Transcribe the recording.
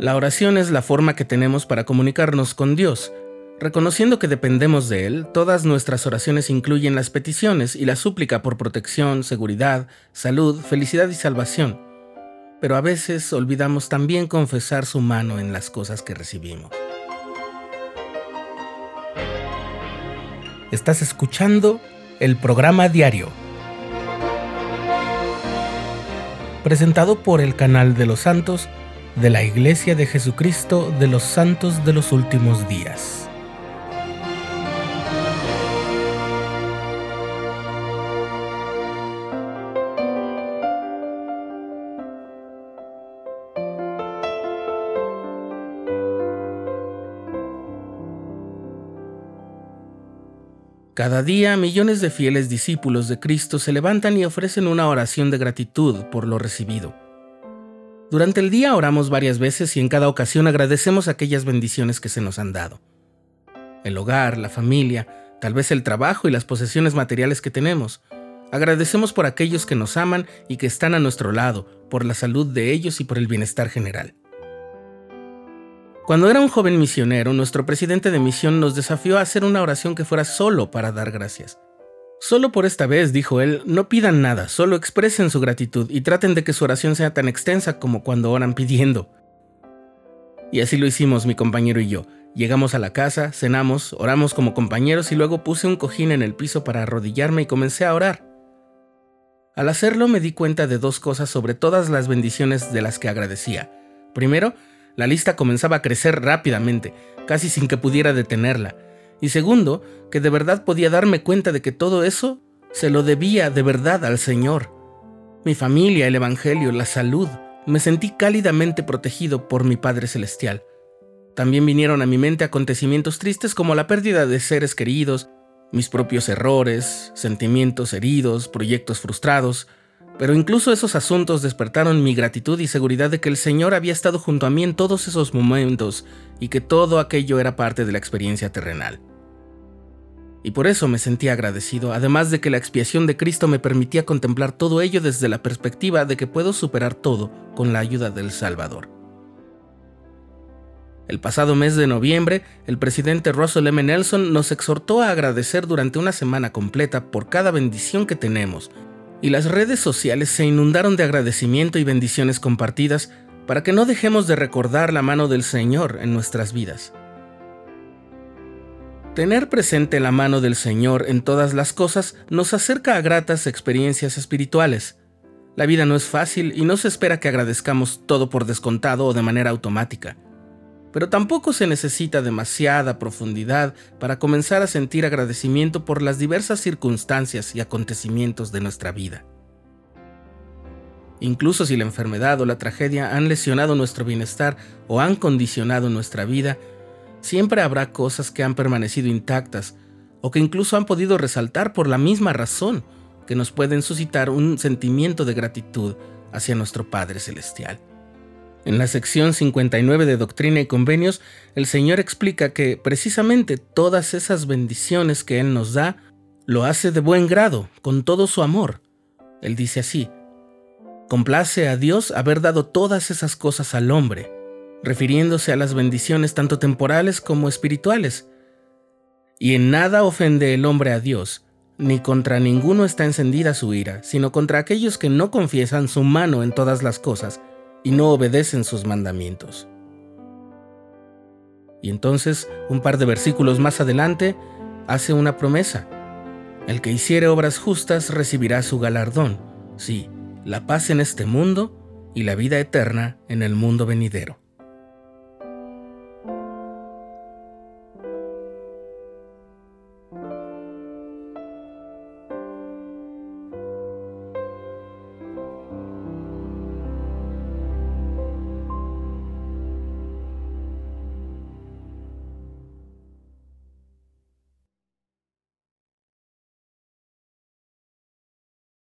La oración es la forma que tenemos para comunicarnos con Dios. Reconociendo que dependemos de Él, todas nuestras oraciones incluyen las peticiones y la súplica por protección, seguridad, salud, felicidad y salvación. Pero a veces olvidamos también confesar su mano en las cosas que recibimos. Estás escuchando el programa diario, presentado por el canal de los santos de la Iglesia de Jesucristo de los Santos de los Últimos Días. Cada día millones de fieles discípulos de Cristo se levantan y ofrecen una oración de gratitud por lo recibido. Durante el día oramos varias veces y en cada ocasión agradecemos aquellas bendiciones que se nos han dado. El hogar, la familia, tal vez el trabajo y las posesiones materiales que tenemos. Agradecemos por aquellos que nos aman y que están a nuestro lado, por la salud de ellos y por el bienestar general. Cuando era un joven misionero, nuestro presidente de misión nos desafió a hacer una oración que fuera solo para dar gracias. Solo por esta vez, dijo él, no pidan nada, solo expresen su gratitud y traten de que su oración sea tan extensa como cuando oran pidiendo. Y así lo hicimos mi compañero y yo. Llegamos a la casa, cenamos, oramos como compañeros y luego puse un cojín en el piso para arrodillarme y comencé a orar. Al hacerlo me di cuenta de dos cosas sobre todas las bendiciones de las que agradecía. Primero, la lista comenzaba a crecer rápidamente, casi sin que pudiera detenerla. Y segundo, que de verdad podía darme cuenta de que todo eso se lo debía de verdad al Señor. Mi familia, el Evangelio, la salud, me sentí cálidamente protegido por mi Padre Celestial. También vinieron a mi mente acontecimientos tristes como la pérdida de seres queridos, mis propios errores, sentimientos heridos, proyectos frustrados, pero incluso esos asuntos despertaron mi gratitud y seguridad de que el Señor había estado junto a mí en todos esos momentos y que todo aquello era parte de la experiencia terrenal. Y por eso me sentía agradecido, además de que la expiación de Cristo me permitía contemplar todo ello desde la perspectiva de que puedo superar todo con la ayuda del Salvador. El pasado mes de noviembre, el presidente Russell M. Nelson nos exhortó a agradecer durante una semana completa por cada bendición que tenemos, y las redes sociales se inundaron de agradecimiento y bendiciones compartidas para que no dejemos de recordar la mano del Señor en nuestras vidas. Tener presente la mano del Señor en todas las cosas nos acerca a gratas experiencias espirituales. La vida no es fácil y no se espera que agradezcamos todo por descontado o de manera automática. Pero tampoco se necesita demasiada profundidad para comenzar a sentir agradecimiento por las diversas circunstancias y acontecimientos de nuestra vida. Incluso si la enfermedad o la tragedia han lesionado nuestro bienestar o han condicionado nuestra vida, siempre habrá cosas que han permanecido intactas o que incluso han podido resaltar por la misma razón que nos pueden suscitar un sentimiento de gratitud hacia nuestro Padre Celestial. En la sección 59 de Doctrina y Convenios, el Señor explica que precisamente todas esas bendiciones que Él nos da, lo hace de buen grado, con todo su amor. Él dice así, complace a Dios haber dado todas esas cosas al hombre, refiriéndose a las bendiciones tanto temporales como espirituales. Y en nada ofende el hombre a Dios, ni contra ninguno está encendida su ira, sino contra aquellos que no confiesan su mano en todas las cosas y no obedecen sus mandamientos. Y entonces, un par de versículos más adelante, hace una promesa. El que hiciere obras justas recibirá su galardón, sí, la paz en este mundo y la vida eterna en el mundo venidero.